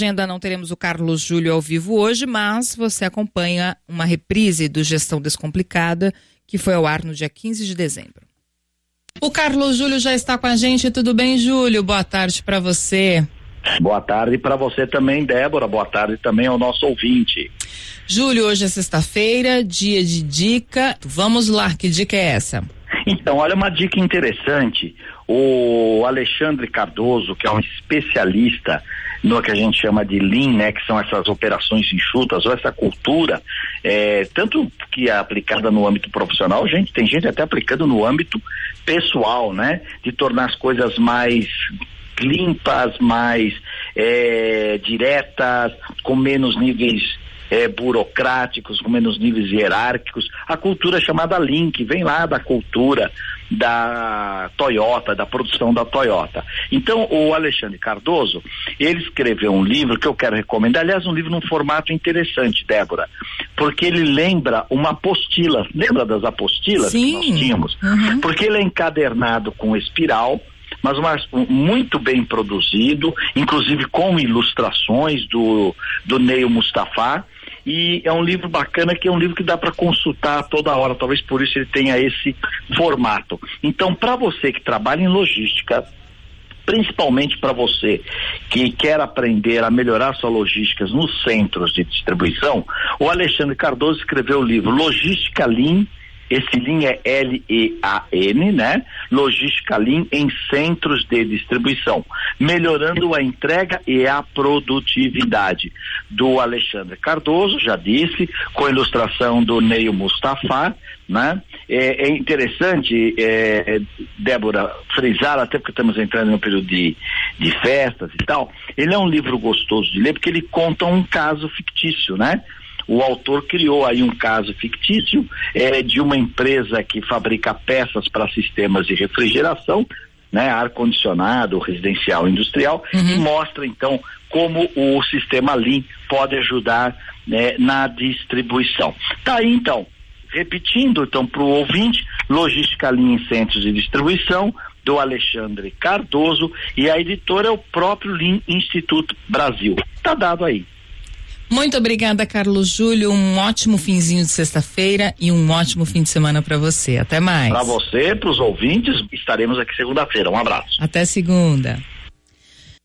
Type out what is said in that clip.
agenda não teremos o Carlos Júlio ao vivo hoje, mas você acompanha uma reprise do Gestão Descomplicada, que foi ao ar no dia 15 de dezembro. O Carlos Júlio já está com a gente. Tudo bem, Júlio? Boa tarde para você. Boa tarde para você também, Débora. Boa tarde também ao nosso ouvinte. Júlio, hoje é sexta-feira, dia de dica. Vamos lá, que dica é essa? Então, olha uma dica interessante. O Alexandre Cardoso, que é um especialista no que a gente chama de Lean, né, que são essas operações enxutas, ou essa cultura, é, tanto que é aplicada no âmbito profissional, gente, tem gente até aplicando no âmbito pessoal, né, de tornar as coisas mais limpas, mais é, diretas, com menos níveis é, burocráticos, com menos níveis hierárquicos. A cultura chamada Link vem lá da cultura da Toyota, da produção da Toyota. Então, o Alexandre Cardoso, ele escreveu um livro que eu quero recomendar, aliás, um livro num formato interessante, Débora, porque ele lembra uma apostila, lembra das apostilas Sim. que nós tínhamos? Uhum. Porque ele é encadernado com espiral, mas uma, muito bem produzido, inclusive com ilustrações do, do Neil Mustafa. E é um livro bacana que é um livro que dá para consultar toda hora, talvez por isso ele tenha esse formato. Então, para você que trabalha em logística, principalmente para você que quer aprender a melhorar sua logística nos centros de distribuição, o Alexandre Cardoso escreveu o livro Logística Lean esse Lean é L-E-A-N, né? Logística Lean em centros de distribuição, melhorando a entrega e a produtividade. Do Alexandre Cardoso, já disse, com ilustração do Neil Mustafa, né? É, é interessante, é, Débora, frisar, até porque estamos entrando no período de, de festas e tal, ele é um livro gostoso de ler porque ele conta um caso fictício, né? O autor criou aí um caso fictício é, de uma empresa que fabrica peças para sistemas de refrigeração, né, ar-condicionado, residencial, industrial, Uhum. e mostra então como o sistema Lean pode ajudar né, na distribuição. Tá aí então, repetindo então para o ouvinte, Logística Lean em Centros de Distribuição, do Alexandre Cardoso, e a editora é o próprio Lean Instituto Brasil. Tá dado aí. Muito obrigada, Carlos Júlio. Um ótimo finzinho de sexta-feira e um ótimo fim de semana para você. Até mais. Para você, para os ouvintes, estaremos aqui segunda-feira. Um abraço. Até segunda.